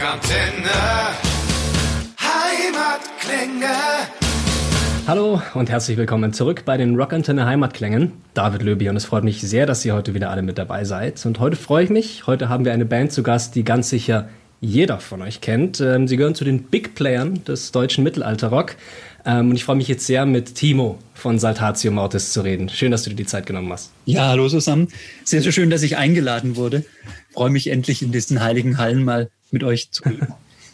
Rockantenne. Heimatklänge. Hallo und herzlich willkommen zurück bei den Rockantenne Heimatklängen. David Löbi und es freut mich sehr, dass ihr heute wieder alle mit dabei seid. Und heute freue ich mich. Heute haben wir eine Band zu Gast, die ganz sicher jeder von euch kennt. Ähm, sie gehören zu den Big Playern des deutschen Mittelalterrock. Ähm, und ich freue mich jetzt sehr, mit Timo von Saltatio Mortis zu reden. Schön, dass du dir die Zeit genommen hast. Ja, hallo zusammen. Sehr, sehr schön, dass ich eingeladen wurde. Ich freue mich endlich in diesen heiligen Hallen mal mit euch zu reden.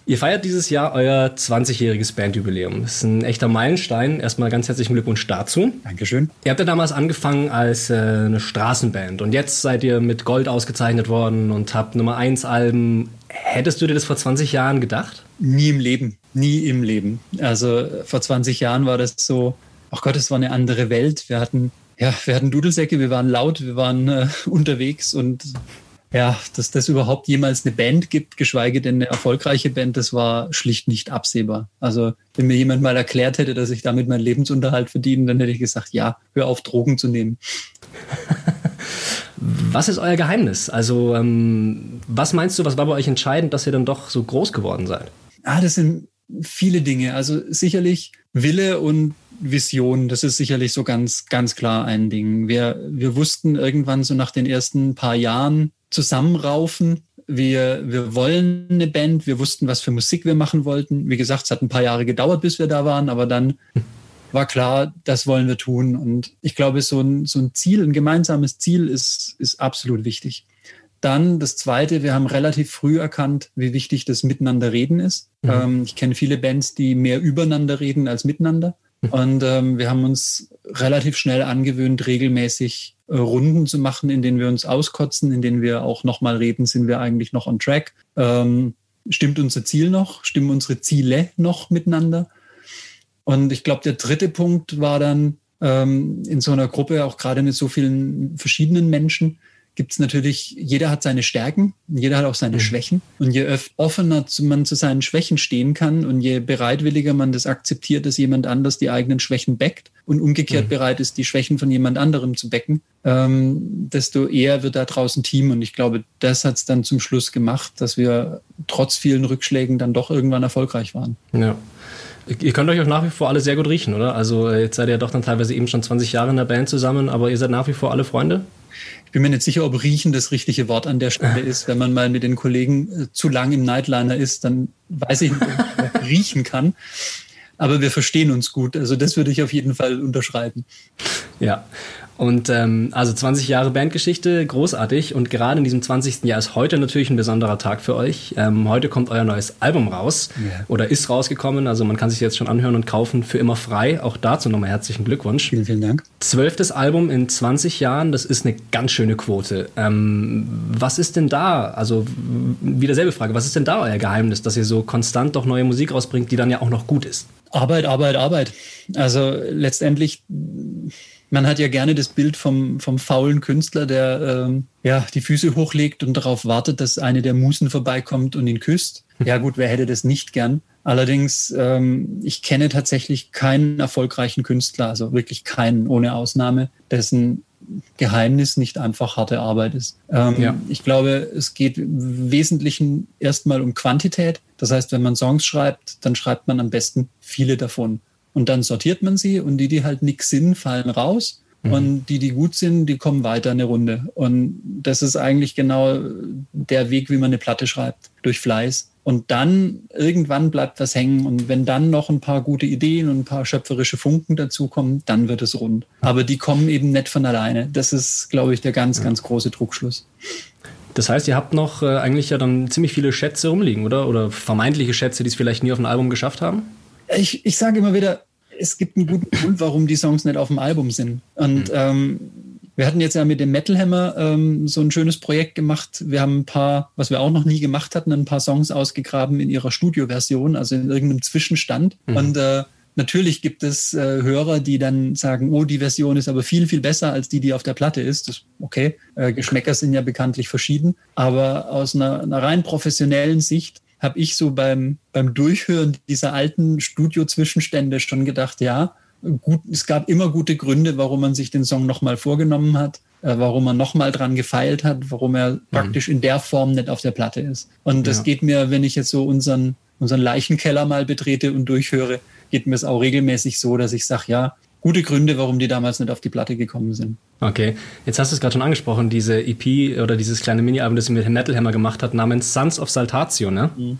Ihr feiert dieses Jahr euer 20-jähriges Bandjubiläum. Das ist ein echter Meilenstein. Erstmal ganz herzlichen Glückwunsch dazu. Dankeschön. Ihr habt ja damals angefangen als äh, eine Straßenband und jetzt seid ihr mit Gold ausgezeichnet worden und habt Nummer 1 Alben. Hättest du dir das vor 20 Jahren gedacht? Nie im Leben. Nie im Leben. Also vor 20 Jahren war das so, ach Gott, es war eine andere Welt. Wir hatten, ja, wir hatten Dudelsäcke, wir waren laut, wir waren äh, unterwegs und ja, dass das überhaupt jemals eine Band gibt, geschweige denn eine erfolgreiche Band, das war schlicht nicht absehbar. Also wenn mir jemand mal erklärt hätte, dass ich damit meinen Lebensunterhalt verdiene, dann hätte ich gesagt, ja, hör auf, Drogen zu nehmen. was ist euer Geheimnis? Also ähm, was meinst du, was war bei euch entscheidend, dass ihr dann doch so groß geworden seid? Ah, das sind viele Dinge. Also sicherlich Wille und Vision, das ist sicherlich so ganz, ganz klar ein Ding. Wir, wir wussten irgendwann so nach den ersten paar Jahren, zusammenraufen. Wir, wir wollen eine Band, wir wussten, was für Musik wir machen wollten. Wie gesagt, es hat ein paar Jahre gedauert, bis wir da waren, aber dann war klar, das wollen wir tun. Und ich glaube, so ein, so ein Ziel, ein gemeinsames Ziel ist, ist absolut wichtig. Dann das Zweite, wir haben relativ früh erkannt, wie wichtig das Miteinander reden ist. Mhm. Ähm, ich kenne viele Bands, die mehr übereinander reden als miteinander. Und ähm, wir haben uns relativ schnell angewöhnt, regelmäßig äh, Runden zu machen, in denen wir uns auskotzen, in denen wir auch nochmal reden, sind wir eigentlich noch on track? Ähm, stimmt unser Ziel noch? Stimmen unsere Ziele noch miteinander? Und ich glaube, der dritte Punkt war dann ähm, in so einer Gruppe, auch gerade mit so vielen verschiedenen Menschen, gibt es natürlich, jeder hat seine Stärken, jeder hat auch seine mhm. Schwächen. Und je offener man zu seinen Schwächen stehen kann und je bereitwilliger man das akzeptiert, dass jemand anders die eigenen Schwächen backt und umgekehrt mhm. bereit ist, die Schwächen von jemand anderem zu becken, ähm, desto eher wird da draußen Team. Und ich glaube, das hat es dann zum Schluss gemacht, dass wir trotz vielen Rückschlägen dann doch irgendwann erfolgreich waren. Ja. Ihr könnt euch auch nach wie vor alle sehr gut riechen, oder? Also jetzt seid ihr ja doch dann teilweise eben schon 20 Jahre in der Band zusammen, aber ihr seid nach wie vor alle Freunde? Ich bin mir nicht sicher, ob riechen das richtige Wort an der Stelle ist. Wenn man mal mit den Kollegen äh, zu lang im Nightliner ist, dann weiß ich nicht, ob man riechen kann. Aber wir verstehen uns gut. Also das würde ich auf jeden Fall unterschreiben. Ja, und ähm, also 20 Jahre Bandgeschichte, großartig. Und gerade in diesem 20. Jahr ist heute natürlich ein besonderer Tag für euch. Ähm, heute kommt euer neues Album raus yeah. oder ist rausgekommen. Also man kann sich jetzt schon anhören und kaufen für immer frei. Auch dazu nochmal herzlichen Glückwunsch. Vielen, vielen Dank. Zwölftes Album in 20 Jahren, das ist eine ganz schöne Quote. Ähm, was ist denn da? Also wieder selbe Frage. Was ist denn da euer Geheimnis, dass ihr so konstant doch neue Musik rausbringt, die dann ja auch noch gut ist? Arbeit, Arbeit, Arbeit. Also letztendlich man hat ja gerne das Bild vom, vom faulen Künstler, der ähm, ja, die Füße hochlegt und darauf wartet, dass eine der Musen vorbeikommt und ihn küsst. Ja gut, wer hätte das nicht gern? Allerdings, ähm, ich kenne tatsächlich keinen erfolgreichen Künstler, also wirklich keinen ohne Ausnahme, dessen Geheimnis nicht einfach harte Arbeit ist. Ähm, ja. Ich glaube, es geht im Wesentlichen erstmal um Quantität. Das heißt, wenn man Songs schreibt, dann schreibt man am besten viele davon. Und dann sortiert man sie und die, die halt nix sind, fallen raus. Mhm. Und die, die gut sind, die kommen weiter eine Runde. Und das ist eigentlich genau der Weg, wie man eine Platte schreibt, durch Fleiß. Und dann irgendwann bleibt was hängen. Und wenn dann noch ein paar gute Ideen und ein paar schöpferische Funken dazukommen, dann wird es rund. Aber die kommen eben nicht von alleine. Das ist, glaube ich, der ganz, ganz große Druckschluss. Das heißt, ihr habt noch äh, eigentlich ja dann ziemlich viele Schätze rumliegen, oder? Oder vermeintliche Schätze, die es vielleicht nie auf ein Album geschafft haben? Ich, ich sage immer wieder, es gibt einen guten Grund, warum die Songs nicht auf dem Album sind. Und mhm. ähm, wir hatten jetzt ja mit dem Metal Hammer ähm, so ein schönes Projekt gemacht. Wir haben ein paar, was wir auch noch nie gemacht hatten, ein paar Songs ausgegraben in ihrer Studioversion, also in irgendeinem Zwischenstand. Mhm. Und äh, natürlich gibt es äh, Hörer, die dann sagen, oh, die Version ist aber viel, viel besser als die, die auf der Platte ist. Das, okay, äh, Geschmäcker sind ja bekanntlich verschieden. Aber aus einer, einer rein professionellen Sicht habe ich so beim, beim Durchhören dieser alten Studio-Zwischenstände schon gedacht, ja, gut, es gab immer gute Gründe, warum man sich den Song nochmal vorgenommen hat. äh, warum er nochmal dran gefeilt hat, warum er mhm. praktisch in der Form nicht auf der Platte ist. Und das ja. geht mir, wenn ich jetzt so unseren, unseren Leichenkeller mal betrete und durchhöre, geht mir es auch regelmäßig so, dass ich sage, ja, gute Gründe, warum die damals nicht auf die Platte gekommen sind. Okay, jetzt hast du es gerade schon angesprochen, diese EP oder dieses kleine Mini-Album, das ihr mit Metal Hammer gemacht hat, namens Sons of Saltatio, ne? Mhm.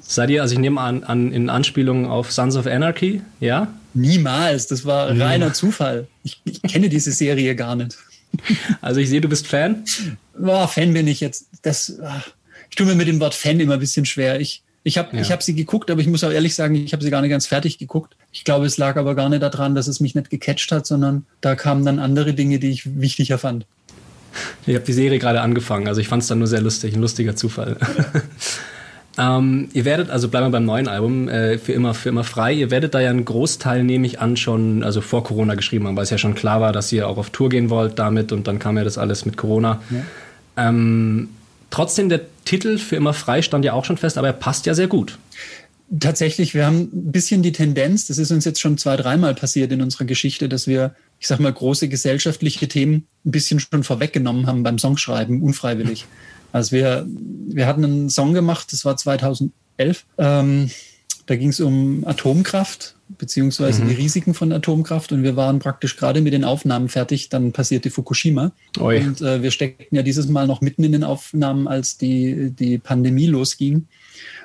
Seid ihr, also ich nehme an, an, in Anspielung auf Sons of Anarchy, ja? Niemals, das war ja. reiner Zufall. Ich, ich, kenne diese Serie gar nicht. Also ich sehe, du bist Fan? Boah, Fan bin ich jetzt. Das, ach, ich tue mir mit dem Wort Fan immer ein bisschen schwer. Ich, ich habe ja. hab sie geguckt, aber ich muss auch ehrlich sagen, ich habe sie gar nicht ganz fertig geguckt. Ich glaube, es lag aber gar nicht daran, dass es mich nicht gecatcht hat, sondern da kamen dann andere Dinge, die ich wichtiger fand. Ich habe die Serie gerade angefangen, also ich fand es dann nur sehr lustig, ein lustiger Zufall. Ähm, ihr werdet, also bleiben wir beim neuen Album, äh, für immer, für immer frei. Ihr werdet da ja einen Großteil, nehme ich an, schon, also vor Corona geschrieben haben, weil es ja schon klar war, dass ihr auch auf Tour gehen wollt damit und dann kam ja das alles mit Corona. Ja. Ähm, trotzdem, der Titel für immer frei stand ja auch schon fest, aber er passt ja sehr gut. Tatsächlich, wir haben ein bisschen die Tendenz, das ist uns jetzt schon zwei, dreimal passiert in unserer Geschichte, dass wir, ich sag mal, große gesellschaftliche Themen ein bisschen schon vorweggenommen haben beim Songschreiben, unfreiwillig. Also wir, wir hatten einen Song gemacht, das war 2011. Ähm, da ging es um Atomkraft beziehungsweise mhm. die Risiken von Atomkraft und wir waren praktisch gerade mit den Aufnahmen fertig. Dann passierte Fukushima Oi. und äh, wir steckten ja dieses Mal noch mitten in den Aufnahmen, als die die Pandemie losging.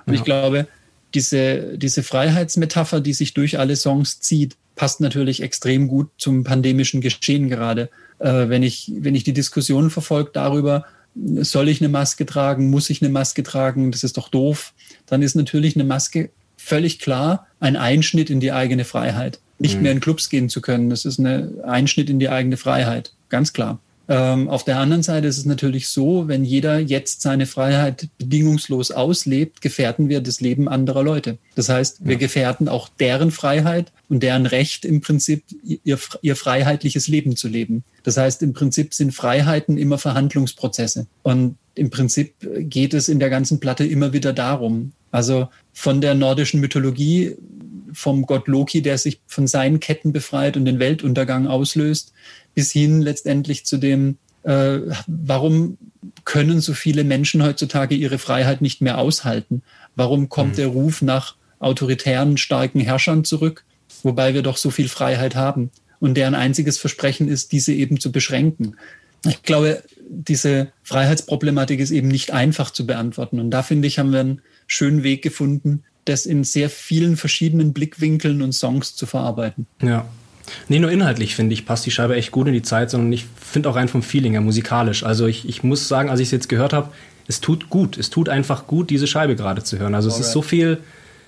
Und ja. ich glaube, diese diese Freiheitsmetapher, die sich durch alle Songs zieht, passt natürlich extrem gut zum pandemischen Geschehen gerade. Äh, wenn ich wenn ich die Diskussion verfolge darüber soll ich eine Maske tragen? Muss ich eine Maske tragen? Das ist doch doof. Dann ist natürlich eine Maske völlig klar ein Einschnitt in die eigene Freiheit. Nicht mhm. mehr in Clubs gehen zu können, das ist ein Einschnitt in die eigene Freiheit, ganz klar. Ähm, auf der anderen Seite ist es natürlich so, wenn jeder jetzt seine Freiheit bedingungslos auslebt, gefährden wir das Leben anderer Leute. Das heißt, wir ja. gefährden auch deren Freiheit und deren Recht im Prinzip, ihr, ihr freiheitliches Leben zu leben. Das heißt, im Prinzip sind Freiheiten immer Verhandlungsprozesse. Und im Prinzip geht es in der ganzen Platte immer wieder darum. Also von der nordischen Mythologie, vom Gott Loki, der sich von seinen Ketten befreit und den Weltuntergang auslöst, bis hin letztendlich zu dem, äh, warum können so viele Menschen heutzutage ihre Freiheit nicht mehr aushalten? Warum kommt mhm. der Ruf nach autoritären, starken Herrschern zurück, wobei wir doch so viel Freiheit haben und deren einziges Versprechen ist, diese eben zu beschränken? Ich glaube, diese Freiheitsproblematik ist eben nicht einfach zu beantworten. Und da finde ich, haben wir einen schönen Weg gefunden, das in sehr vielen verschiedenen Blickwinkeln und Songs zu verarbeiten. Ja. Nee, nur inhaltlich finde ich, passt die Scheibe echt gut in die Zeit, sondern ich finde auch rein vom Feeling her musikalisch. Also ich, ich muss sagen, als ich es jetzt gehört habe, es tut gut. Es tut einfach gut, diese Scheibe gerade zu hören. Also Alright. es ist so viel,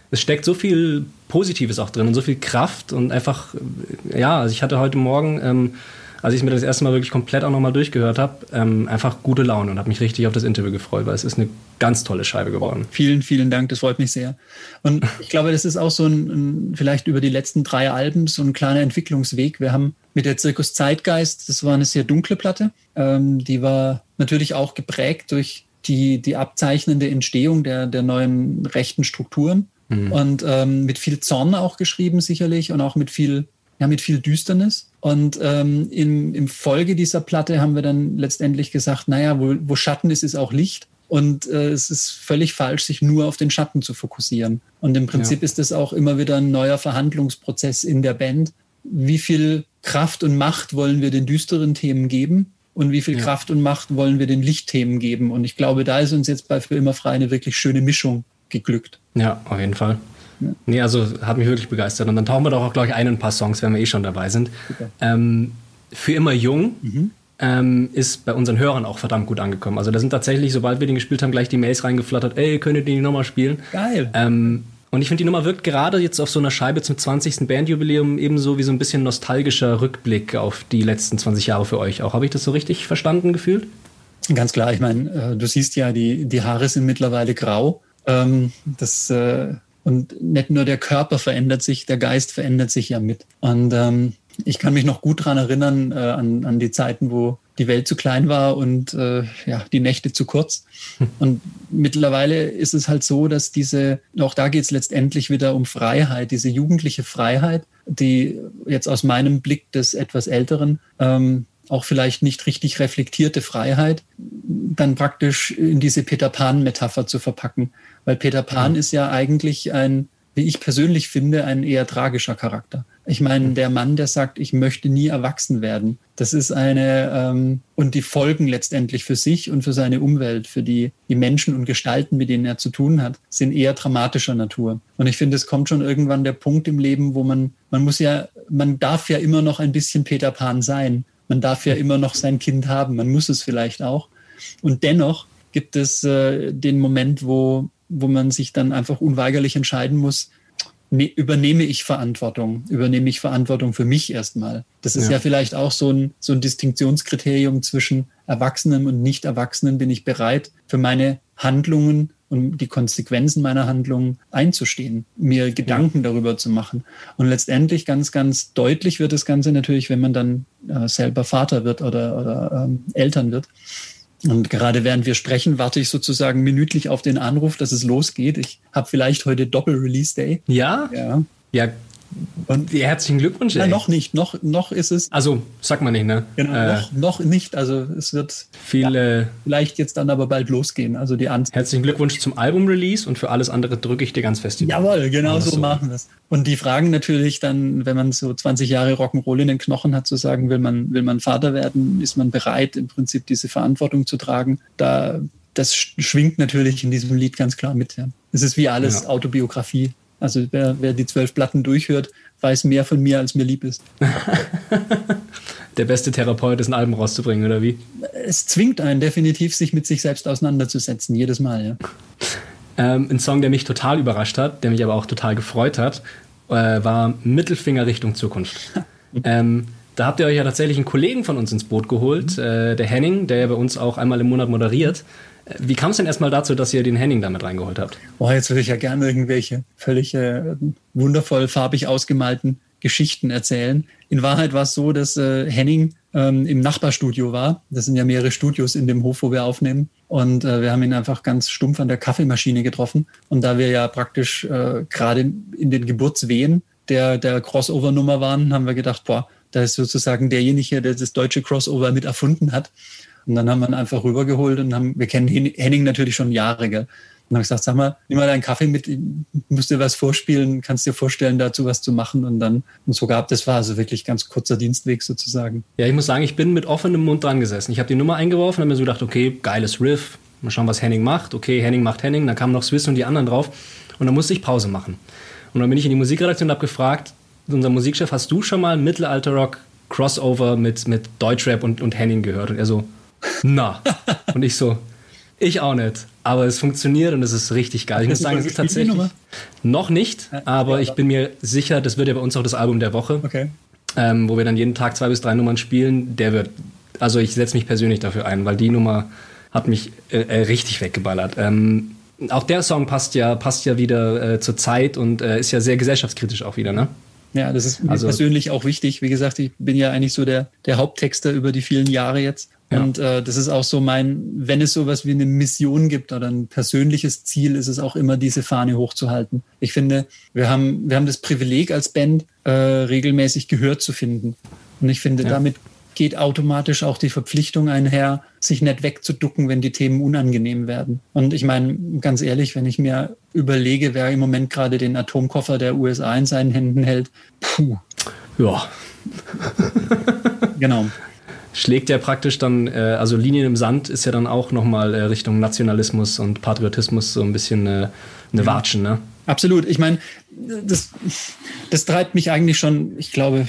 es steckt so viel Positives auch drin und so viel Kraft und einfach, ja, also ich hatte heute Morgen ähm, als ich mir das erste Mal wirklich komplett auch nochmal durchgehört habe, ähm, einfach gute Laune und habe mich richtig auf das Interview gefreut, weil es ist eine ganz tolle Scheibe geworden. Vielen, vielen Dank, das freut mich sehr. Und ich glaube, das ist auch so ein, ein vielleicht über die letzten drei Alben so ein kleiner Entwicklungsweg. Wir haben mit der Zirkus Zeitgeist, das war eine sehr dunkle Platte, ähm, die war natürlich auch geprägt durch die, die abzeichnende Entstehung der, der neuen rechten Strukturen. Mhm. Und ähm, mit viel Zorn auch geschrieben sicherlich und auch mit viel ja, mit viel Düsternis. Und ähm, im, im Folge dieser Platte haben wir dann letztendlich gesagt, naja, wo, wo Schatten ist, ist auch Licht. Und äh, es ist völlig falsch, sich nur auf den Schatten zu fokussieren. Und im Prinzip ja. ist es auch immer wieder ein neuer Verhandlungsprozess in der Band. Wie viel Kraft und Macht wollen wir den düsteren Themen geben? Und wie viel ja. Kraft und Macht wollen wir den Lichtthemen geben? Und ich glaube, da ist uns jetzt bei Für immer frei eine wirklich schöne Mischung geglückt. Ja, auf jeden Fall. Ja. Nee, also hat mich wirklich begeistert. Und dann tauchen wir doch auch gleich ein, ein paar Songs, wenn wir eh schon dabei sind. Ähm, für immer jung mhm. ähm, ist bei unseren Hörern auch verdammt gut angekommen. Also da sind tatsächlich, sobald wir den gespielt haben, gleich die Mails reingeflattert, ey, könnt ihr die nochmal spielen? Geil. Ähm, und ich finde, die Nummer wirkt gerade jetzt auf so einer Scheibe zum 20. Bandjubiläum ebenso wie so ein bisschen nostalgischer Rückblick auf die letzten 20 Jahre für euch auch. Habe ich das so richtig verstanden gefühlt? Ganz klar, ich meine, äh, du siehst ja, die, die Haare sind mittlerweile grau. Ähm, das äh, und nicht nur der Körper verändert sich, der Geist verändert sich ja mit. Und ähm, ich kann mich noch gut dran erinnern, äh, an, an die Zeiten, wo die Welt zu klein war und äh, ja, die Nächte zu kurz. Und mittlerweile ist es halt so, dass diese, auch da geht es letztendlich wieder um Freiheit, diese jugendliche Freiheit, die jetzt aus meinem Blick des etwas Älteren, ähm, auch vielleicht nicht richtig reflektierte Freiheit, dann praktisch in diese Peter Pan-Metapher zu verpacken. Weil Peter Pan mhm. ist ja eigentlich ein, wie ich persönlich finde, ein eher tragischer Charakter. Ich meine, der Mann, der sagt, ich möchte nie erwachsen werden, das ist eine, ähm, und die Folgen letztendlich für sich und für seine Umwelt, für die, die Menschen und Gestalten, mit denen er zu tun hat, sind eher dramatischer Natur. Und ich finde, es kommt schon irgendwann der Punkt im Leben, wo man, man muss ja, man darf ja immer noch ein bisschen Peter Pan sein. Man darf ja immer noch sein Kind haben. Man muss es vielleicht auch. Und dennoch gibt es äh, den Moment, wo, wo man sich dann einfach unweigerlich entscheiden muss, ne, übernehme ich Verantwortung, übernehme ich Verantwortung für mich erstmal. Das ist ja, ja vielleicht auch so ein, so ein Distinktionskriterium zwischen Erwachsenen und Nicht-Erwachsenen. Bin ich bereit, für meine Handlungen und die Konsequenzen meiner Handlungen einzustehen, mir Gedanken ja. darüber zu machen. Und letztendlich ganz, ganz deutlich wird das Ganze natürlich, wenn man dann äh, selber Vater wird oder, oder ähm, Eltern wird. Und gerade während wir sprechen, warte ich sozusagen minütlich auf den Anruf, dass es losgeht. Ich habe vielleicht heute Doppel-Release-Day. Ja? Ja. Ja, und herzlichen Glückwunsch. Ja, noch nicht. Noch, noch ist es. Also, sag mal nicht, ne? Genau, äh, noch, noch nicht. Also, es wird viele, ja, vielleicht jetzt dann aber bald losgehen. Also, die Anzahl. Herzlichen Glückwunsch zum Album-Release und für alles andere drücke ich dir ganz fest die Jawohl, genau so, so machen wir es. Und die Fragen natürlich dann, wenn man so 20 Jahre Rock'n'Roll in den Knochen hat, zu sagen, will man, will man Vater werden? Ist man bereit, im Prinzip diese Verantwortung zu tragen? Da, das schwingt natürlich in diesem Lied ganz klar mit. Ja. Es ist wie alles ja. Autobiografie. Also wer, wer die zwölf Platten durchhört, weiß mehr von mir, als mir lieb ist. Der beste Therapeut ist, ein Album rauszubringen, oder wie? Es zwingt einen definitiv, sich mit sich selbst auseinanderzusetzen, jedes Mal, ja. Ähm, ein Song, der mich total überrascht hat, der mich aber auch total gefreut hat, äh, war Mittelfinger Richtung Zukunft. ähm, da habt ihr euch ja tatsächlich einen Kollegen von uns ins Boot geholt, mhm. äh, der Henning, der ja bei uns auch einmal im Monat moderiert. Wie kam es denn erstmal dazu, dass ihr den Henning damit reingeholt habt? Boah, jetzt würde ich ja gerne irgendwelche völlig äh, wundervoll farbig ausgemalten Geschichten erzählen. In Wahrheit war es so, dass äh, Henning ähm, im Nachbarstudio war. Das sind ja mehrere Studios in dem Hof, wo wir aufnehmen. Und äh, wir haben ihn einfach ganz stumpf an der Kaffeemaschine getroffen. Und da wir ja praktisch äh, gerade in den Geburtswehen der, der Crossover-Nummer waren, haben wir gedacht, boah, da ist sozusagen derjenige, der das deutsche Crossover mit erfunden hat. Und dann haben wir ihn einfach rübergeholt und haben, wir kennen Henning natürlich schon Jahre, gell? Und haben gesagt, sag mal, nimm mal deinen Kaffee mit, musst dir was vorspielen, kannst dir vorstellen, dazu was zu machen und dann und so gab. Das war also wirklich ganz kurzer Dienstweg sozusagen. Ja, ich muss sagen, ich bin mit offenem Mund dran gesessen. Ich habe die Nummer eingeworfen habe mir so gedacht, okay, geiles Riff, mal schauen, was Henning macht. Okay, Henning macht Henning, dann kamen noch Swiss und die anderen drauf und dann musste ich Pause machen. Und dann bin ich in die Musikredaktion und habe gefragt, unser Musikchef, hast du schon mal Mittelalter-Rock Crossover mit, mit Deutschrap und, und Henning gehört? Und er so, na. und ich so, ich auch nicht. Aber es funktioniert und es ist richtig geil. Ich muss sagen, es ist tatsächlich noch nicht, aber ich bin mir sicher, das wird ja bei uns auch das Album der Woche, okay. ähm, wo wir dann jeden Tag zwei bis drei Nummern spielen. Der wird, also ich setze mich persönlich dafür ein, weil die Nummer hat mich äh, äh, richtig weggeballert. Ähm, auch der Song passt ja, passt ja wieder äh, zur Zeit und äh, ist ja sehr gesellschaftskritisch auch wieder, ne? Ja, das ist mir also, persönlich auch wichtig. Wie gesagt, ich bin ja eigentlich so der, der Haupttexter über die vielen Jahre jetzt. Ja. Und äh, das ist auch so mein, wenn es sowas wie eine Mission gibt oder ein persönliches Ziel, ist es auch immer, diese Fahne hochzuhalten. Ich finde, wir haben, wir haben das Privileg als Band, äh, regelmäßig Gehör zu finden. Und ich finde, ja. damit geht automatisch auch die Verpflichtung einher, sich nicht wegzuducken, wenn die Themen unangenehm werden. Und ich meine, ganz ehrlich, wenn ich mir überlege, wer im Moment gerade den Atomkoffer der USA in seinen Händen hält, puh. Ja. genau schlägt ja praktisch dann, äh, also Linien im Sand ist ja dann auch nochmal äh, Richtung Nationalismus und Patriotismus so ein bisschen äh, eine Watschen, ne? Absolut. Ich meine, das, das treibt mich eigentlich schon, ich glaube,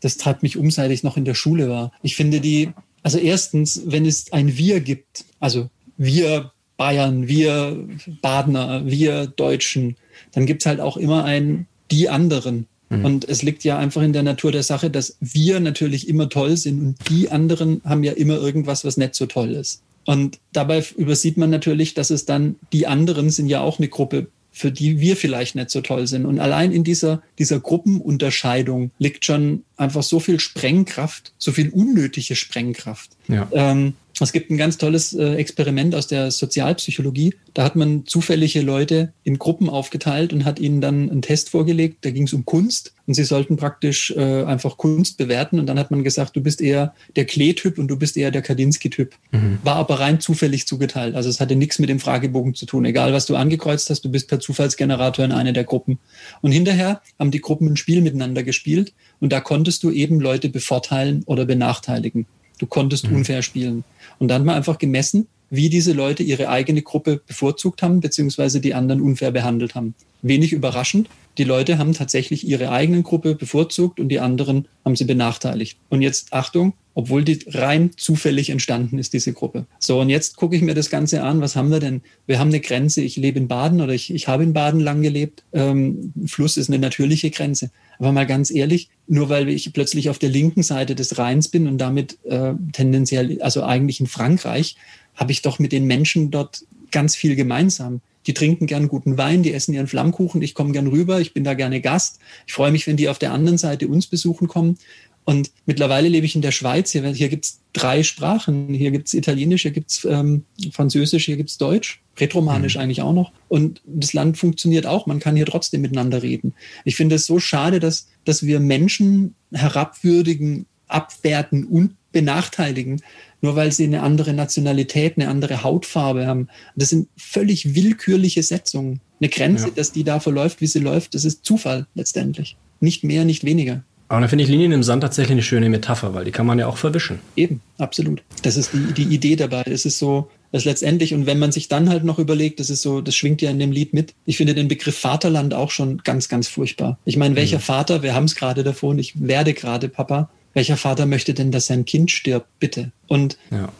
das treibt mich um, seit ich noch in der Schule war. Ich finde die, also erstens, wenn es ein Wir gibt, also wir Bayern, wir Badener, wir Deutschen, dann gibt es halt auch immer ein die anderen. Mhm. Und es liegt ja einfach in der Natur der Sache, dass wir natürlich immer toll sind und die anderen haben ja immer irgendwas, was nicht so toll ist. Und dabei übersieht man natürlich, dass es dann, die anderen sind ja auch eine Gruppe, für die wir vielleicht nicht so toll sind. Und allein in dieser, dieser Gruppenunterscheidung liegt schon einfach so viel Sprengkraft, so viel unnötige Sprengkraft. Ja. Ähm, Es gibt ein ganz tolles äh, Experiment aus der Sozialpsychologie. Da hat man zufällige Leute in Gruppen aufgeteilt und hat ihnen dann einen Test vorgelegt. Da ging es um Kunst und sie sollten praktisch äh, einfach Kunst bewerten. Und dann hat man gesagt, du bist eher der Klee-Typ und du bist eher der Kandinsky-Typ. Mhm. War aber rein zufällig zugeteilt. Also es hatte nichts mit dem Fragebogen zu tun. Egal, was du angekreuzt hast, du bist per Zufallsgenerator in einer der Gruppen. Und hinterher haben die Gruppen ein Spiel miteinander gespielt und da konntest du eben Leute bevorteilen oder benachteiligen. Du konntest mhm. unfair spielen. Und dann man einfach gemessen, wie diese Leute ihre eigene Gruppe bevorzugt haben, beziehungsweise die anderen unfair behandelt haben. Wenig überraschend, die Leute haben tatsächlich ihre eigene Gruppe bevorzugt und die anderen haben sie benachteiligt. Und jetzt Achtung, obwohl die rein zufällig entstanden ist, diese Gruppe. So, und jetzt gucke ich mir das Ganze an. Was haben wir denn? Wir haben eine Grenze. Ich lebe in Baden oder ich, ich habe in Baden lang gelebt. Ähm, Fluss ist eine natürliche Grenze. Aber mal ganz ehrlich, nur weil ich plötzlich auf der linken Seite des Rheins bin und damit äh, tendenziell, also eigentlich in Frankreich, habe ich doch mit den Menschen dort ganz viel gemeinsam. Die trinken gern guten Wein, die essen ihren Flammkuchen, ich komme gern rüber, ich bin da gerne Gast. Ich freue mich, wenn die auf der anderen Seite uns besuchen kommen. Und mittlerweile lebe ich in der Schweiz. Hier, hier gibt es drei Sprachen. Hier gibt es Italienisch, hier gibt es ähm, Französisch, hier gibt es Deutsch, Retromanisch mhm. eigentlich auch noch. Und das Land funktioniert auch. Man kann hier trotzdem miteinander reden. Ich finde es so schade, dass, dass wir Menschen herabwürdigen, abwerten und benachteiligen, nur weil sie eine andere Nationalität, eine andere Hautfarbe haben. Das sind völlig willkürliche Setzungen. Eine Grenze, ja. dass die da verläuft, wie sie läuft, das ist Zufall letztendlich. Nicht mehr, nicht weniger. Aber da finde ich Linien im Sand tatsächlich eine schöne Metapher, weil die kann man ja auch verwischen. Eben, absolut. Das ist die, die Idee dabei. Es ist so, dass letztendlich, und wenn man sich dann halt noch überlegt, das ist so, das schwingt ja in dem Lied mit. Ich finde den Begriff Vaterland auch schon ganz, ganz furchtbar. Ich meine, welcher mhm. Vater, wir haben es gerade davon, ich werde gerade Papa, welcher Vater möchte denn, dass sein Kind stirbt, bitte? Und ja.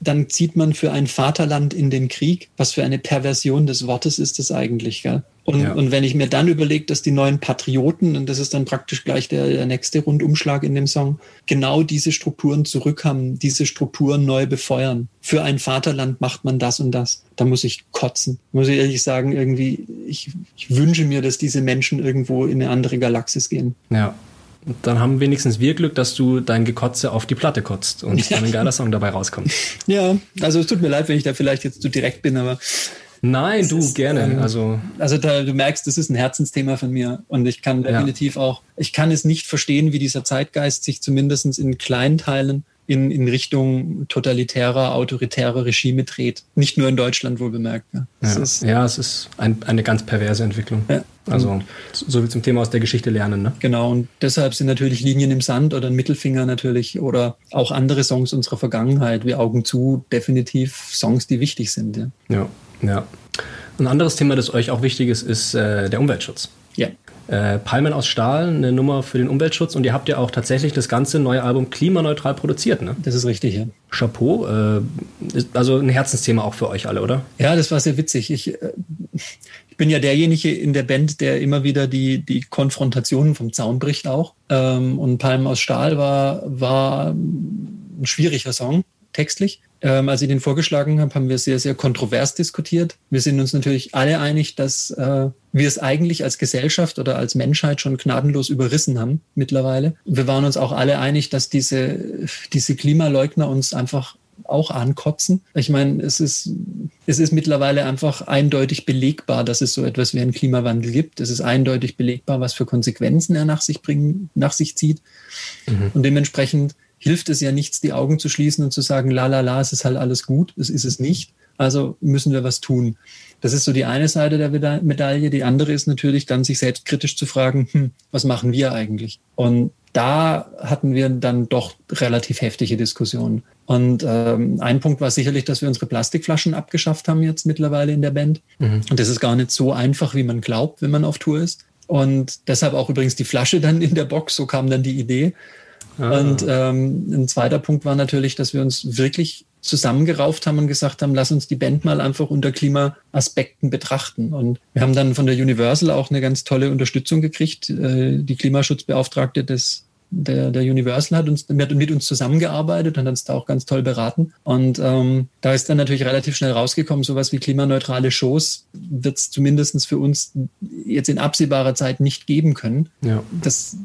dann zieht man für ein Vaterland in den Krieg. Was für eine Perversion des Wortes ist das eigentlich, gell? Und, ja. und wenn ich mir dann überlege, dass die neuen Patrioten, und das ist dann praktisch gleich der, der nächste Rundumschlag in dem Song, genau diese Strukturen zurückhaben, diese Strukturen neu befeuern. Für ein Vaterland macht man das und das. Da muss ich kotzen. Muss ich ehrlich sagen, irgendwie, ich, ich wünsche mir, dass diese Menschen irgendwo in eine andere Galaxis gehen. Ja, dann haben wenigstens wir Glück, dass du dein Gekotze auf die Platte kotzt und dann ein geiler Song dabei rauskommt. Ja, also es tut mir leid, wenn ich da vielleicht jetzt zu direkt bin, aber Nein, du ist, gerne. Ähm, also, also da, du merkst, das ist ein Herzensthema von mir und ich kann definitiv ja. auch, ich kann es nicht verstehen, wie dieser Zeitgeist sich zumindest in kleinen Teilen in, in Richtung totalitärer, autoritärer Regime dreht. Nicht nur in Deutschland wohl bemerkt. Ja, es ja. ist, ja, es ist ein, eine ganz perverse Entwicklung. Ja. Also so wie zum Thema aus der Geschichte lernen. Ne? Genau, und deshalb sind natürlich Linien im Sand oder ein Mittelfinger natürlich oder auch andere Songs unserer Vergangenheit wie Augen zu definitiv Songs, die wichtig sind. Ja. ja. Ja. Ein anderes Thema, das euch auch wichtig ist, ist äh, der Umweltschutz. Ja. Äh, Palmen aus Stahl, eine Nummer für den Umweltschutz und ihr habt ja auch tatsächlich das ganze neue Album klimaneutral produziert, ne? Das ist richtig, ja. Chapeau, äh, also ein Herzensthema auch für euch alle, oder? Ja, das war sehr witzig. Ich, äh, ich bin ja derjenige in der Band, der immer wieder die, die Konfrontationen vom Zaun bricht auch. Ähm, und Palmen aus Stahl war, war ein schwieriger Song, textlich. Ähm, als ich den vorgeschlagen habe, haben wir sehr, sehr kontrovers diskutiert. Wir sind uns natürlich alle einig, dass äh, wir es eigentlich als Gesellschaft oder als Menschheit schon gnadenlos überrissen haben mittlerweile. Wir waren uns auch alle einig, dass diese, diese Klimaleugner uns einfach auch ankotzen. Ich meine, es ist, es ist mittlerweile einfach eindeutig belegbar, dass es so etwas wie einen Klimawandel gibt. Es ist eindeutig belegbar, was für Konsequenzen er nach sich bringen, nach sich zieht. Mhm. Und dementsprechend hilft es ja nichts, die Augen zu schließen und zu sagen, la la la, es ist halt alles gut. Es ist es nicht. Also müssen wir was tun. Das ist so die eine Seite der Medaille. Die andere ist natürlich dann, sich selbstkritisch zu fragen, hm, was machen wir eigentlich? Und da hatten wir dann doch relativ heftige Diskussionen. Und ähm, ein Punkt war sicherlich, dass wir unsere Plastikflaschen abgeschafft haben jetzt mittlerweile in der Band. Mhm. Und das ist gar nicht so einfach, wie man glaubt, wenn man auf Tour ist. Und deshalb auch übrigens die Flasche dann in der Box, so kam dann die Idee. Ah. Und ähm, ein zweiter Punkt war natürlich, dass wir uns wirklich zusammengerauft haben und gesagt haben, lass uns die Band mal einfach unter Klimaaspekten betrachten. Und wir haben dann von der Universal auch eine ganz tolle Unterstützung gekriegt. Äh, die Klimaschutzbeauftragte des der, der Universal hat uns mit, mit uns zusammengearbeitet und uns da auch ganz toll beraten. Und ähm, da ist dann natürlich relativ schnell rausgekommen, sowas wie klimaneutrale Shows wird es zumindest für uns jetzt in absehbarer Zeit nicht geben können. Ja. Das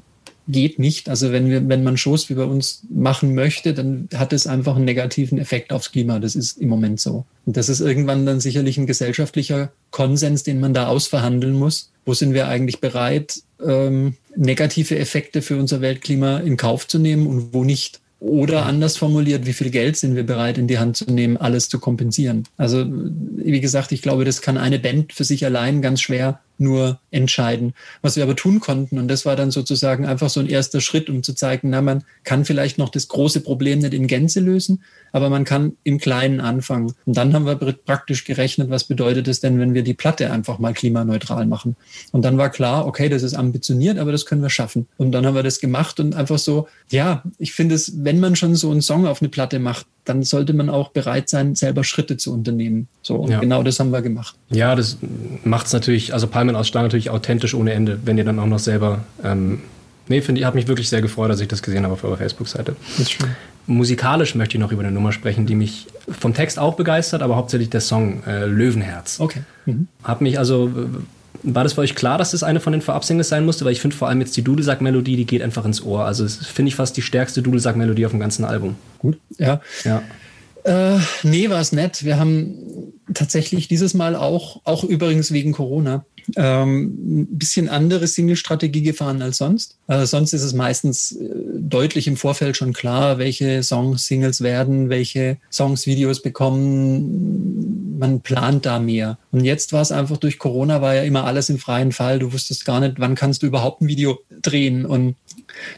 geht nicht. Also wenn wir, wenn man Shows wie bei uns machen möchte, dann hat es einfach einen negativen Effekt aufs Klima. Das ist im Moment so. Und das ist irgendwann dann sicherlich ein gesellschaftlicher Konsens, den man da ausverhandeln muss. Wo sind wir eigentlich bereit, ähm, negative Effekte für unser Weltklima in Kauf zu nehmen und wo nicht? Oder anders formuliert, wie viel Geld sind wir bereit in die Hand zu nehmen, alles zu kompensieren? Also, wie gesagt, ich glaube, das kann eine Band für sich allein ganz schwer nur entscheiden. Was wir aber tun konnten, und das war dann sozusagen einfach so ein erster Schritt, um zu zeigen, na, man kann vielleicht noch das große Problem nicht in Gänze lösen, aber man kann im Kleinen anfangen. Und dann haben wir praktisch gerechnet, was bedeutet es denn, wenn wir die Platte einfach mal klimaneutral machen. Und dann war klar, okay, das ist ambitioniert, aber das können wir schaffen. Und dann haben wir das gemacht und einfach so, ja, ich finde es, wenn man schon so einen Song auf eine Platte macht, dann sollte man auch bereit sein, selber Schritte zu unternehmen. So, und ja. genau das haben wir gemacht. Ja, das macht es natürlich, also Palmen aus Stahl natürlich authentisch ohne Ende, wenn ihr dann auch noch selber. Ähm, nee, finde ich, habe mich wirklich sehr gefreut, als ich das gesehen habe auf eurer Facebook-Seite. Das ist schön. Musikalisch möchte ich noch über eine Nummer sprechen, die mich vom Text auch begeistert, aber hauptsächlich der Song äh, Löwenherz. Okay. Mhm. Hat mich also war das für euch klar, dass das eine von den Vorab-Singles sein musste? Weil ich finde vor allem jetzt die Dudelsack-Melodie, die geht einfach ins Ohr. Also finde ich fast die stärkste Dudelsack-Melodie auf dem ganzen Album. Gut, ja. Ja. Äh, nee, war es nett. Wir haben tatsächlich dieses Mal auch, auch übrigens wegen Corona, ähm, ein bisschen andere Single-Strategie gefahren als sonst. Also sonst ist es meistens äh, deutlich im Vorfeld schon klar, welche Songs Singles werden, welche Songs Videos bekommen. Man plant da mehr. Und jetzt war es einfach durch Corona, war ja immer alles im freien Fall. Du wusstest gar nicht, wann kannst du überhaupt ein Video drehen. Und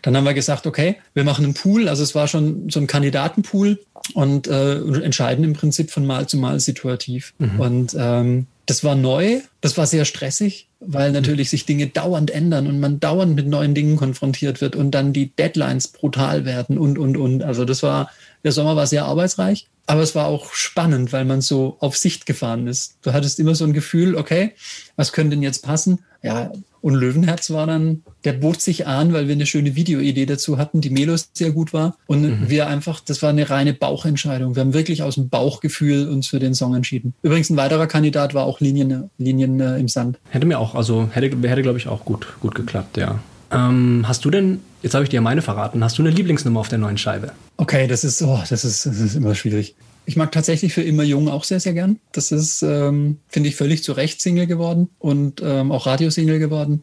dann haben wir gesagt, okay, wir machen einen Pool. Also es war schon so ein Kandidatenpool und äh, entscheiden im Prinzip von Mal zu Mal situativ. Mhm. Und ähm, das war neu, das war sehr stressig, weil natürlich sich Dinge dauernd ändern und man dauernd mit neuen Dingen konfrontiert wird und dann die Deadlines brutal werden und, und, und. Also das war, der Sommer war sehr arbeitsreich, aber es war auch spannend, weil man so auf Sicht gefahren ist. Du hattest immer so ein Gefühl, okay, was könnte denn jetzt passen? Ja, und Löwenherz war dann, der bot sich an, weil wir eine schöne Videoidee dazu hatten, die Melos sehr gut war. Und mhm. wir einfach, das war eine reine Bauchentscheidung. Wir haben wirklich aus dem Bauchgefühl uns für den Song entschieden. Übrigens ein weiterer Kandidat war auch Linien, Linien äh, im Sand. Hätte mir auch, also hätte, hätte glaube ich, auch gut, gut geklappt, ja. Ähm, hast du denn, jetzt habe ich dir meine verraten, hast du eine Lieblingsnummer auf der neuen Scheibe? Okay, das ist, oh, das ist, das ist immer schwierig. Ich mag tatsächlich für immer jung auch sehr, sehr gern. Das ist, ähm, finde ich, völlig zu Recht Single geworden und ähm, auch Radiosingle geworden.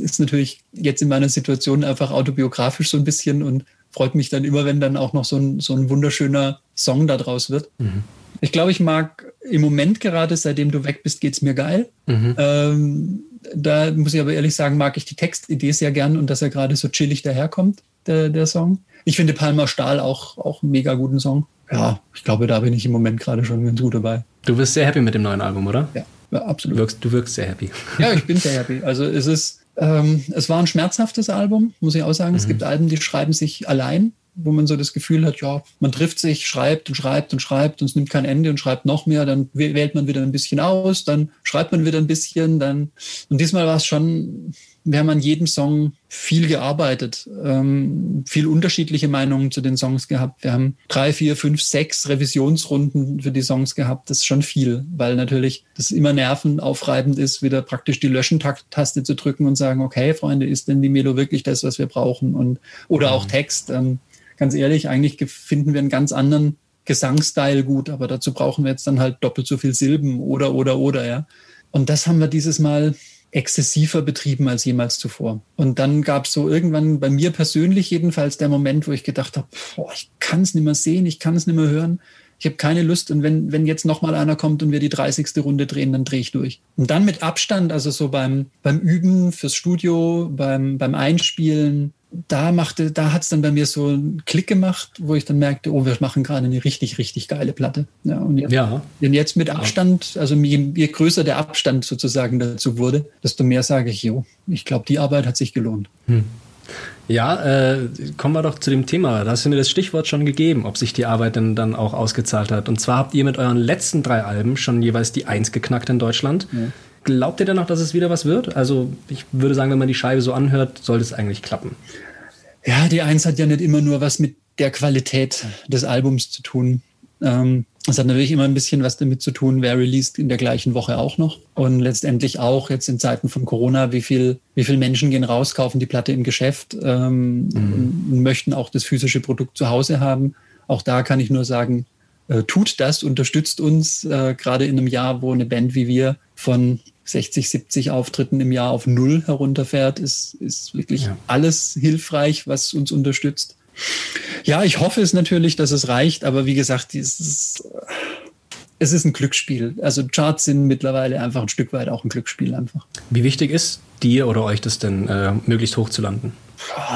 Ist natürlich jetzt in meiner Situation einfach autobiografisch so ein bisschen und freut mich dann immer, wenn dann auch noch so ein, so ein wunderschöner Song da draus wird. Mhm. Ich glaube, ich mag im Moment gerade, seitdem du weg bist, geht es mir geil. Mhm. Ähm, da muss ich aber ehrlich sagen, mag ich die Textidee sehr gern und dass er gerade so chillig daherkommt, der, der Song. Ich finde Palmer Stahl auch, auch einen mega guten Song ja, ich glaube, da bin ich im Moment gerade schon ganz gut dabei. Du bist sehr happy mit dem neuen Album, oder? Ja, ja absolut. Du wirkst, du wirkst sehr happy. Ja, ich bin sehr happy. Also es ist, ähm, es war ein schmerzhaftes Album, muss ich auch sagen. Mhm. Es gibt Alben, die schreiben sich allein, wo man so das Gefühl hat, ja, man trifft sich, schreibt und schreibt und schreibt und es nimmt kein Ende und schreibt noch mehr, dann wählt man wieder ein bisschen aus, dann schreibt man wieder ein bisschen, dann und diesmal war es schon wir haben an jedem Song viel gearbeitet, ähm, viel unterschiedliche Meinungen zu den Songs gehabt. Wir haben drei, vier, fünf, sechs Revisionsrunden für die Songs gehabt. Das ist schon viel, weil natürlich das immer nervenaufreibend ist, wieder praktisch die Löschen-Taste zu drücken und sagen, okay, Freunde, ist denn die Melo wirklich das, was wir brauchen? Und, oder auch mhm. Text. Ähm, ganz ehrlich, eigentlich finden wir einen ganz anderen Gesangstyle gut, aber dazu brauchen wir jetzt dann halt doppelt so viel Silben oder, oder, oder, ja. Und das haben wir dieses Mal exzessiver betrieben als jemals zuvor. Und dann gab es so irgendwann bei mir persönlich jedenfalls der Moment, wo ich gedacht habe, ich kann es nicht mehr sehen, ich kann es nicht mehr hören. Ich habe keine Lust und wenn, wenn jetzt nochmal einer kommt und wir die 30. Runde drehen, dann drehe ich durch. Und dann mit Abstand, also so beim, beim Üben fürs Studio, beim, beim Einspielen, da machte, da hat es dann bei mir so einen Klick gemacht, wo ich dann merkte, oh, wir machen gerade eine richtig, richtig geile Platte. Ja, und jetzt, ja. Und jetzt mit Abstand, also je, je, größer der Abstand sozusagen dazu wurde, desto mehr sage ich, jo, ich glaube, die Arbeit hat sich gelohnt. Hm. Ja, äh, kommen wir doch zu dem Thema. Da hast du mir das Stichwort schon gegeben, ob sich die Arbeit denn dann auch ausgezahlt hat. Und zwar habt ihr mit euren letzten drei Alben schon jeweils die Eins geknackt in Deutschland. Ja. Glaubt ihr denn noch, dass es wieder was wird? Also ich würde sagen, wenn man die Scheibe so anhört, sollte es eigentlich klappen. Ja, die Eins hat ja nicht immer nur was mit der Qualität des Albums zu tun. Ähm, Das hat natürlich immer ein bisschen was damit zu tun, wer released in der gleichen Woche auch noch. Und letztendlich auch jetzt in Zeiten von Corona, wie viel, wie viel Menschen gehen raus, kaufen die Platte im Geschäft ähm, mhm. und möchten auch das physische Produkt zu Hause haben. Auch da kann ich nur sagen, äh, tut das, unterstützt uns, äh, gerade in einem Jahr, wo eine Band wie wir von 60, 70 Auftritten im Jahr auf Null herunterfährt, ist, ist wirklich ja. alles hilfreich, was uns unterstützt. Ja, ich hoffe es natürlich, dass es reicht, aber wie gesagt, dieses, es ist ein Glücksspiel. Also Charts sind mittlerweile einfach ein Stück weit auch ein Glücksspiel einfach. Wie wichtig ist dir oder euch das denn, äh, möglichst hoch zu landen?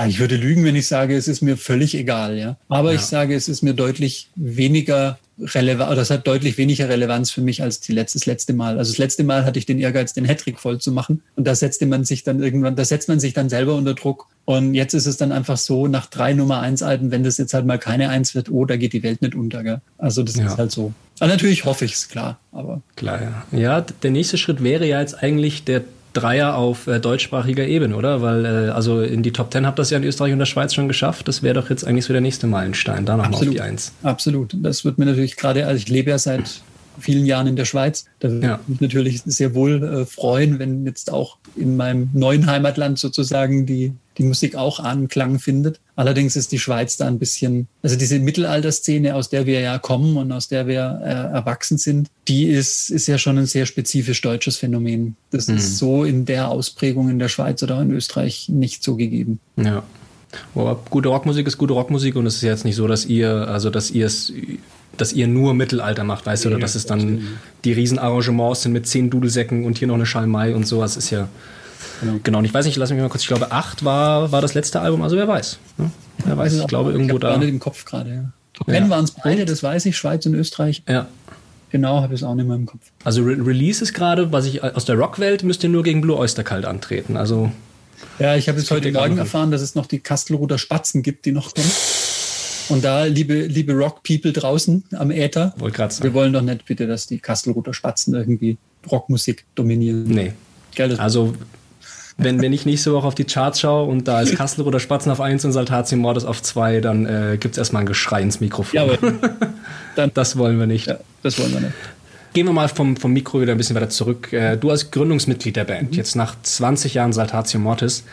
Ich würde lügen, wenn ich sage, es ist mir völlig egal, ja. Aber ja. ich sage, es ist mir deutlich weniger relevant, oder es hat deutlich weniger Relevanz für mich als die letzte, das letzte Mal. Also das letzte Mal hatte ich den Ehrgeiz, den Hattrick voll zu machen. Und da setzte man sich dann irgendwann, da setzt man sich dann selber unter Druck. Und jetzt ist es dann einfach so, nach drei Nummer eins Alben, wenn das jetzt halt mal keine Eins wird, oh, da geht die Welt nicht unter. Gell? Also das ja. ist halt so. Aber natürlich hoffe ich es, klar. Aber klar, ja. Ja, der nächste Schritt wäre ja jetzt eigentlich der Dreier auf äh, deutschsprachiger Ebene, oder? Weil äh, also in die Top Ten habt ihr das ja in Österreich und der Schweiz schon geschafft. Das wäre doch jetzt eigentlich so der nächste Meilenstein, da nochmal auf die Eins. Absolut. Das wird mir natürlich gerade, also ich lebe ja seit vielen Jahren in der Schweiz. Da würde ja. mich natürlich sehr wohl äh, freuen, wenn jetzt auch in meinem neuen Heimatland sozusagen die die Musik auch Anklang findet. Allerdings ist die Schweiz da ein bisschen, also diese Mittelalterszene, aus der wir ja kommen und aus der wir äh, erwachsen sind, die ist, ist ja schon ein sehr spezifisch deutsches Phänomen. Das mhm. ist so in der Ausprägung in der Schweiz oder in Österreich nicht so gegeben. Ja. Aber gute Rockmusik ist gute Rockmusik und es ist jetzt nicht so, dass ihr, also dass ihr es dass ihr nur Mittelalter macht, weißt du, oder dass es dann die Riesenarrangements sind mit zehn Dudelsäcken und hier noch eine Schalmei und sowas ist ja Genau. genau. Und ich weiß nicht, lass mich mal kurz, ich glaube, 8 war, war das letzte Album, also wer weiß. Ne? Wer weiß, ich glaube, irgendwo ich da. Nicht im Kopf gerade, ja. Top ja. waren es beide, das weiß ich, Schweiz und Österreich. Ja. Genau, habe ich es auch nicht mehr im Kopf. Also Re Release ist gerade, was ich aus der Rockwelt müsst ihr nur gegen Blue Oyster Kalt antreten. Also ja, ich habe jetzt heute Morgen erfahren, dass es noch die Kastelruder Spatzen gibt, die noch kommen. Und da, liebe, liebe Rock-People draußen am Äther, wir wollen doch nicht bitte, dass die Kastelruder Spatzen irgendwie Rockmusik dominieren. Nee. Gell, also wenn, wenn ich nächste Woche auf die Charts schaue und da ist Kassel oder Spatzen auf 1 und Saltatio Mordes auf 2, dann äh, gibt es erstmal ein Geschrei ins Mikrofon. Ja, dann, das wollen wir nicht. Ja, das wollen wir nicht. Gehen wir mal vom, vom Mikro wieder ein bisschen weiter zurück. Äh, du als Gründungsmitglied der Band, mhm. jetzt nach 20 Jahren Saltatio Mortis,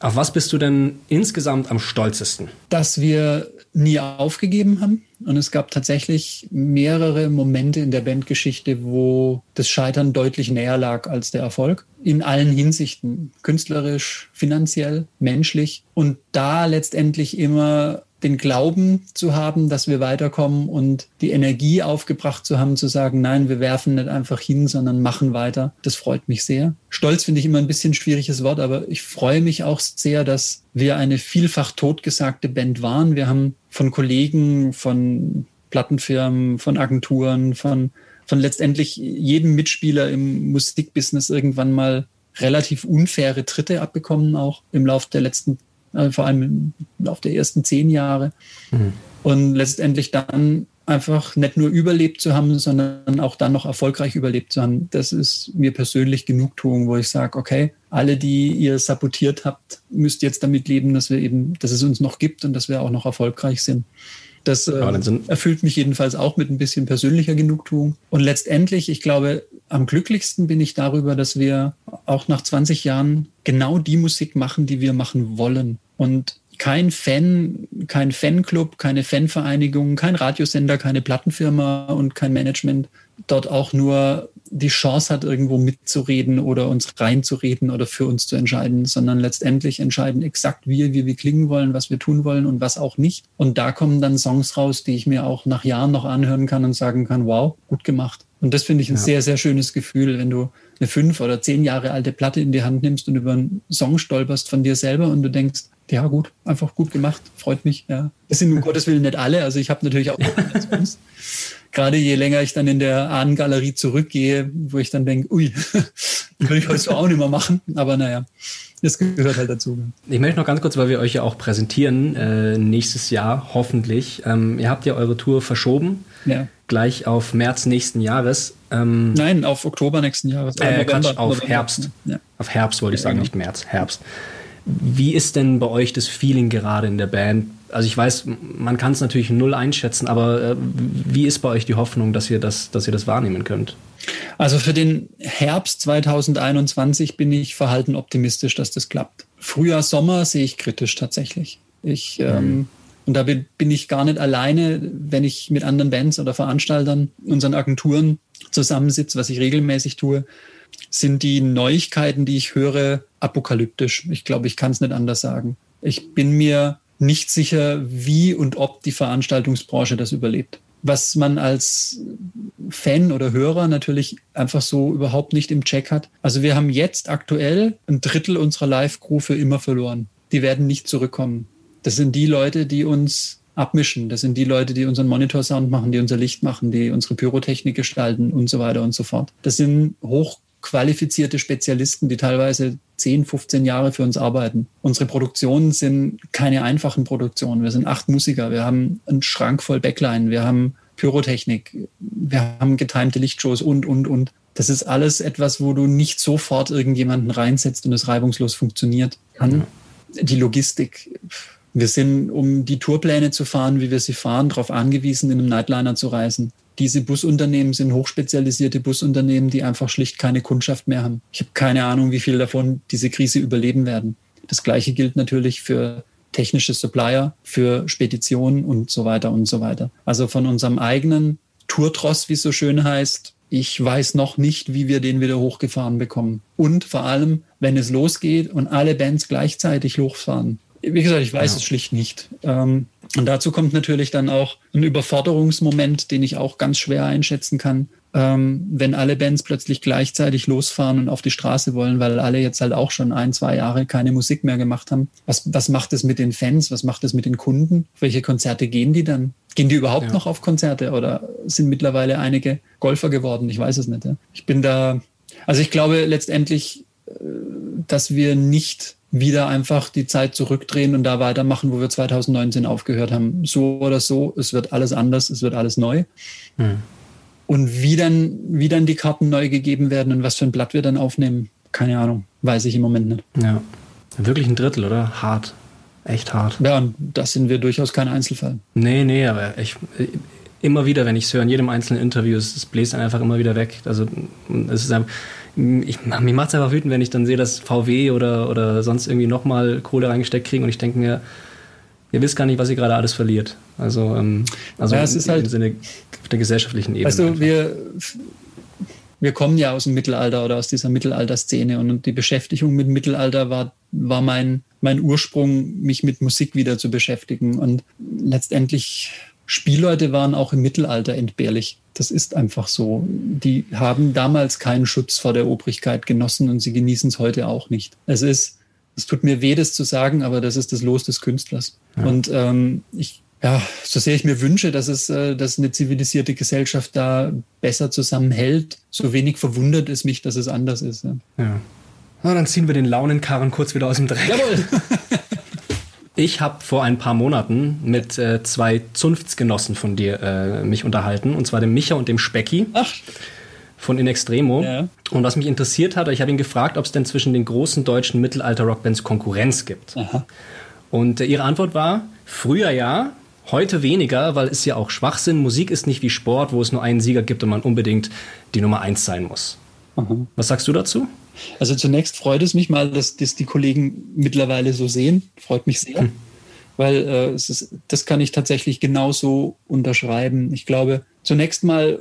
auf was bist du denn insgesamt am stolzesten? Dass wir nie aufgegeben haben. Und es gab tatsächlich mehrere Momente in der Bandgeschichte, wo das Scheitern deutlich näher lag als der Erfolg. In allen Hinsichten. Künstlerisch, finanziell, menschlich. Und da letztendlich immer den Glauben zu haben, dass wir weiterkommen und die Energie aufgebracht zu haben, zu sagen, nein, wir werfen nicht einfach hin, sondern machen weiter. Das freut mich sehr. Stolz finde ich immer ein bisschen schwieriges Wort, aber ich freue mich auch sehr, dass wir eine vielfach totgesagte Band waren. Wir haben von Kollegen, von Plattenfirmen, von Agenturen, von, von letztendlich jedem Mitspieler im Musikbusiness irgendwann mal relativ unfaire Tritte abbekommen, auch im Laufe der letzten vor allem auf der ersten zehn Jahre. Mhm. Und letztendlich dann einfach nicht nur überlebt zu haben, sondern auch dann noch erfolgreich überlebt zu haben. Das ist mir persönlich Genugtuung, wo ich sage, okay, alle, die ihr sabotiert habt, müsst jetzt damit leben, dass wir eben, dass es uns noch gibt und dass wir auch noch erfolgreich sind. Das äh, erfüllt mich jedenfalls auch mit ein bisschen persönlicher Genugtuung. Und letztendlich, ich glaube, am glücklichsten bin ich darüber, dass wir auch nach 20 Jahren genau die Musik machen, die wir machen wollen. Und kein Fan, kein Fanclub, keine Fanvereinigung, kein Radiosender, keine Plattenfirma und kein Management dort auch nur die Chance hat, irgendwo mitzureden oder uns reinzureden oder für uns zu entscheiden, sondern letztendlich entscheiden exakt wir, wie wir klingen wollen, was wir tun wollen und was auch nicht. Und da kommen dann Songs raus, die ich mir auch nach Jahren noch anhören kann und sagen kann, wow, gut gemacht. Und das finde ich ein ja. sehr, sehr schönes Gefühl, wenn du eine fünf oder zehn Jahre alte Platte in die Hand nimmst und über einen Song stolperst von dir selber und du denkst, ja gut, einfach gut gemacht, freut mich. Ja. Das sind um Gottes Willen nicht alle. Also ich habe natürlich auch gerade je länger ich dann in der Ahnengalerie zurückgehe, wo ich dann denke, ui, würde ich heute so auch nicht mehr machen. Aber naja, das gehört halt dazu. Ich möchte noch ganz kurz, weil wir euch ja auch präsentieren, äh, nächstes Jahr hoffentlich. Ähm, ihr habt ja eure Tour verschoben. Ja. Gleich auf März nächsten Jahres. Ähm, Nein, auf Oktober nächsten Jahres. Äh, November, Quatsch, auf November. Herbst. Ja. Auf Herbst wollte ich sagen, ja, genau. nicht März, Herbst. Wie ist denn bei euch das Feeling gerade in der Band? Also ich weiß, man kann es natürlich null einschätzen, aber äh, wie ist bei euch die Hoffnung, dass ihr das, dass ihr das wahrnehmen könnt? Also für den Herbst 2021 bin ich verhalten optimistisch, dass das klappt. Frühjahr, Sommer sehe ich kritisch tatsächlich. Ich, mhm. ähm, und da bin ich gar nicht alleine, wenn ich mit anderen Bands oder Veranstaltern, unseren Agenturen zusammensitze, was ich regelmäßig tue, sind die Neuigkeiten, die ich höre, apokalyptisch. Ich glaube, ich kann es nicht anders sagen. Ich bin mir nicht sicher, wie und ob die Veranstaltungsbranche das überlebt. Was man als Fan oder Hörer natürlich einfach so überhaupt nicht im Check hat. Also wir haben jetzt aktuell ein Drittel unserer Live-Crew für immer verloren. Die werden nicht zurückkommen. Das sind die Leute, die uns abmischen. Das sind die Leute, die unseren Monitorsound machen, die unser Licht machen, die unsere Pyrotechnik gestalten und so weiter und so fort. Das sind hochqualifizierte Spezialisten, die teilweise 10, 15 Jahre für uns arbeiten. Unsere Produktionen sind keine einfachen Produktionen. Wir sind acht Musiker, wir haben einen Schrank voll Backline, wir haben Pyrotechnik, wir haben getimte Lichtshows und, und, und. Das ist alles etwas, wo du nicht sofort irgendjemanden reinsetzt und es reibungslos funktioniert kann. Die Logistik. Wir sind, um die Tourpläne zu fahren, wie wir sie fahren, darauf angewiesen, in einem Nightliner zu reisen. Diese Busunternehmen sind hochspezialisierte Busunternehmen, die einfach schlicht keine Kundschaft mehr haben. Ich habe keine Ahnung, wie viele davon diese Krise überleben werden. Das Gleiche gilt natürlich für technische Supplier, für Speditionen und so weiter und so weiter. Also von unserem eigenen Tourtross, wie es so schön heißt, ich weiß noch nicht, wie wir den wieder hochgefahren bekommen. Und vor allem, wenn es losgeht und alle Bands gleichzeitig hochfahren. Wie gesagt, ich weiß ja. es schlicht nicht. Ähm, und dazu kommt natürlich dann auch ein Überforderungsmoment, den ich auch ganz schwer einschätzen kann ähm, wenn alle Bands plötzlich gleichzeitig losfahren und auf die Straße wollen, weil alle jetzt halt auch schon ein, zwei Jahre keine Musik mehr gemacht haben. Was, was macht es mit den Fans? Was macht es mit den Kunden? Auf welche Konzerte gehen die dann? Gehen die überhaupt ja. noch auf Konzerte oder sind mittlerweile einige Golfer geworden? Ich weiß es nicht. Ja. Ich bin da, also ich glaube letztendlich, äh, dass wir nicht wieder einfach die Zeit zurückdrehen und da weitermachen, wo wir 2019 aufgehört haben. So oder so, es wird alles anders, es wird alles neu. Hm. Und wie dann, wie dann die Karten neu gegeben werden und was für ein Blatt wir dann aufnehmen, keine Ahnung. Weiß ich im Moment nicht. Ja. Wirklich ein Drittel, oder? Hart. Echt hart. Ja, und das sind wir durchaus kein Einzelfall. Nee, nee, aber ich, immer wieder, wenn ich es höre, in jedem einzelnen Interview, es, es bläst einfach immer wieder weg. Also es ist einfach, ich, mir macht es einfach wütend, wenn ich dann sehe, dass VW oder, oder sonst irgendwie nochmal Kohle reingesteckt kriegen und ich denke mir, ihr wisst gar nicht, was ihr gerade alles verliert. Also, ähm, also ja, es ist halt, im Sinne der gesellschaftlichen Ebene. Weißt du, wir, wir kommen ja aus dem Mittelalter oder aus dieser Mittelalterszene und die Beschäftigung mit Mittelalter war, war mein, mein Ursprung, mich mit Musik wieder zu beschäftigen. Und letztendlich Spielleute waren auch im Mittelalter entbehrlich. Das ist einfach so. Die haben damals keinen Schutz vor der Obrigkeit genossen und sie genießen es heute auch nicht. Es ist, es tut mir weh, das zu sagen, aber das ist das Los des Künstlers. Ja. Und ähm, ich ja, so sehr ich mir wünsche, dass es, äh, dass eine zivilisierte Gesellschaft da besser zusammenhält, so wenig verwundert es mich, dass es anders ist. Ja. ja. Na, dann ziehen wir den Launenkarren kurz wieder aus dem Dreck. Jawohl. Ich habe vor ein paar Monaten mit äh, zwei Zunftsgenossen von dir äh, mich unterhalten, und zwar dem Micha und dem Specki. Ach. Von In Extremo. Ja. Und was mich interessiert hat, ich habe ihn gefragt, ob es denn zwischen den großen deutschen Mittelalter-Rockbands Konkurrenz gibt. Aha. Und äh, ihre Antwort war, früher ja, Heute weniger, weil es ja auch Schwachsinn. Musik ist nicht wie Sport, wo es nur einen Sieger gibt und man unbedingt die Nummer eins sein muss. Mhm. Was sagst du dazu? Also zunächst freut es mich mal, dass das die Kollegen mittlerweile so sehen. Freut mich sehr. Hm. Weil äh, ist, das kann ich tatsächlich genauso unterschreiben. Ich glaube, zunächst mal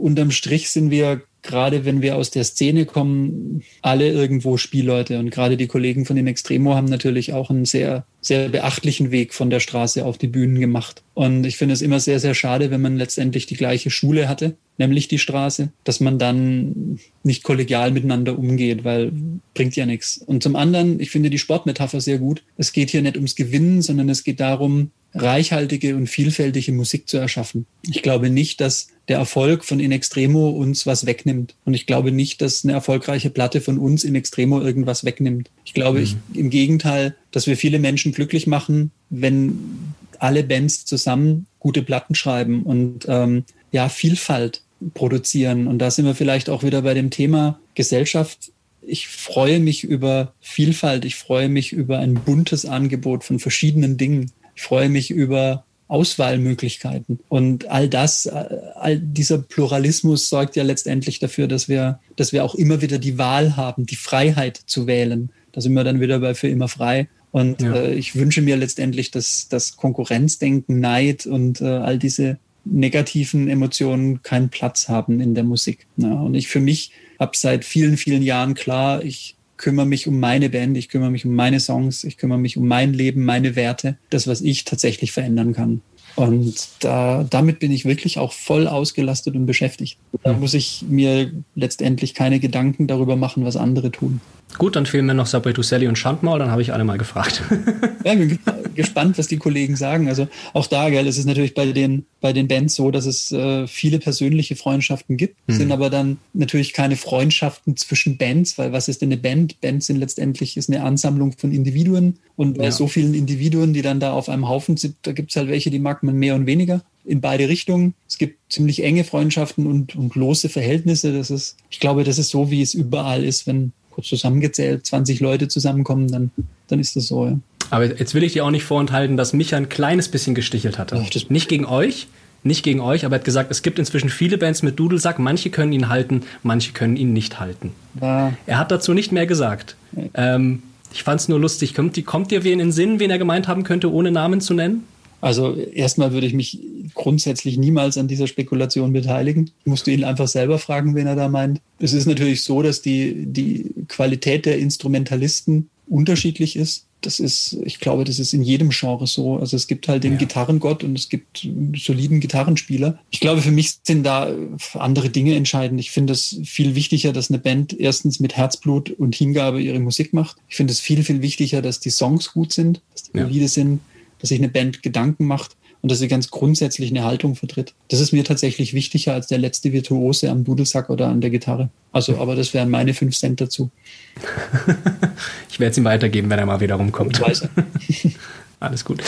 unterm Strich sind wir gerade wenn wir aus der Szene kommen, alle irgendwo Spielleute. Und gerade die Kollegen von den Extremo haben natürlich auch einen sehr, sehr beachtlichen Weg von der Straße auf die Bühnen gemacht. Und ich finde es immer sehr, sehr schade, wenn man letztendlich die gleiche Schule hatte, nämlich die Straße, dass man dann nicht kollegial miteinander umgeht, weil bringt ja nichts. Und zum anderen, ich finde die Sportmetapher sehr gut. Es geht hier nicht ums Gewinnen, sondern es geht darum, reichhaltige und vielfältige Musik zu erschaffen. Ich glaube nicht, dass der Erfolg von In Extremo uns was wegnimmt. Und ich glaube nicht, dass eine erfolgreiche Platte von uns In Extremo irgendwas wegnimmt. Ich glaube mhm. ich, im Gegenteil, dass wir viele Menschen glücklich machen, wenn alle Bands zusammen gute Platten schreiben und ähm, ja, Vielfalt produzieren. Und da sind wir vielleicht auch wieder bei dem Thema Gesellschaft ich freue mich über Vielfalt, ich freue mich über ein buntes Angebot von verschiedenen Dingen. Ich freue mich über Auswahlmöglichkeiten. Und all das, äh, all dieser Pluralismus sorgt ja letztendlich dafür, dass wir, dass wir auch immer wieder die Wahl haben, die Freiheit zu wählen. Da sind wir dann wieder bei für immer frei. Und ja. äh, ich wünsche mir letztendlich, dass das Konkurrenzdenken, Neid und äh, all diese negativen Emotionen keinen Platz haben in der Musik. Ja, und ich für mich habe seit vielen, vielen Jahren klar, ich kümmere mich um meine Band, ich kümmere mich um meine Songs, ich kümmere mich um mein Leben, meine Werte, das, was ich tatsächlich verändern kann. Und da, damit bin ich wirklich auch voll ausgelastet und beschäftigt. Da muss ich mir letztendlich keine Gedanken darüber machen, was andere tun. Gut, dann fehlen mir noch to Sally und Schandmaul, dann habe ich alle mal gefragt. ja, ich bin gespannt, was die Kollegen sagen. Also auch da, gell, es ist natürlich bei den, bei den Bands so, dass es äh, viele persönliche Freundschaften gibt, mhm. sind aber dann natürlich keine Freundschaften zwischen Bands, weil was ist denn eine Band? Bands sind letztendlich ist eine Ansammlung von Individuen und bei ja. so vielen Individuen, die dann da auf einem Haufen sind, da gibt es halt welche, die mag man mehr und weniger in beide Richtungen. Es gibt ziemlich enge Freundschaften und, und lose Verhältnisse. Das ist, ich glaube, das ist so, wie es überall ist, wenn kurz zusammengezählt 20 Leute zusammenkommen, dann, dann ist das so, ja. Aber jetzt will ich dir auch nicht vorenthalten, dass mich ein kleines bisschen gestichelt hatte. Ach, nicht gegen euch, nicht gegen euch, aber er hat gesagt, es gibt inzwischen viele Bands mit Dudelsack. Manche können ihn halten, manche können ihn nicht halten. Ja. Er hat dazu nicht mehr gesagt. Ähm, ich fand es nur lustig. Kommt, kommt dir wen in den Sinn, wen er gemeint haben könnte, ohne Namen zu nennen? Also erstmal würde ich mich grundsätzlich niemals an dieser Spekulation beteiligen. Ich musste ihn einfach selber fragen, wen er da meint. Es ist natürlich so, dass die, die Qualität der Instrumentalisten unterschiedlich ist. Das ist, ich glaube, das ist in jedem Genre so. Also es gibt halt den ja. Gitarrengott und es gibt soliden Gitarrenspieler. Ich glaube, für mich sind da andere Dinge entscheidend. Ich finde es viel wichtiger, dass eine Band erstens mit Herzblut und Hingabe ihre Musik macht. Ich finde es viel, viel wichtiger, dass die Songs gut sind, dass die ja. sind, dass sich eine Band Gedanken macht und dass sie ganz grundsätzlich eine Haltung vertritt. Das ist mir tatsächlich wichtiger als der letzte Virtuose am Dudelsack oder an der Gitarre. Also, aber das wären meine fünf Cent dazu. ich werde es ihm weitergeben, wenn er mal wieder rumkommt. Alles gut.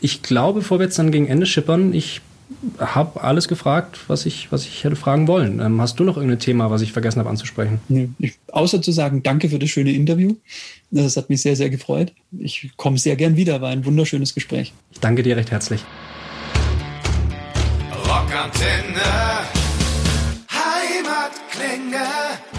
Ich glaube, bevor wir jetzt dann gegen Ende schippern, ich habe alles gefragt, was ich, was ich hätte fragen wollen. Ähm, hast du noch irgendein Thema, was ich vergessen habe anzusprechen? Nee, ich, außer zu sagen, danke für das schöne Interview. Das hat mich sehr, sehr gefreut. Ich komme sehr gern wieder, war ein wunderschönes Gespräch. Ich danke dir recht herzlich. Rockantenne.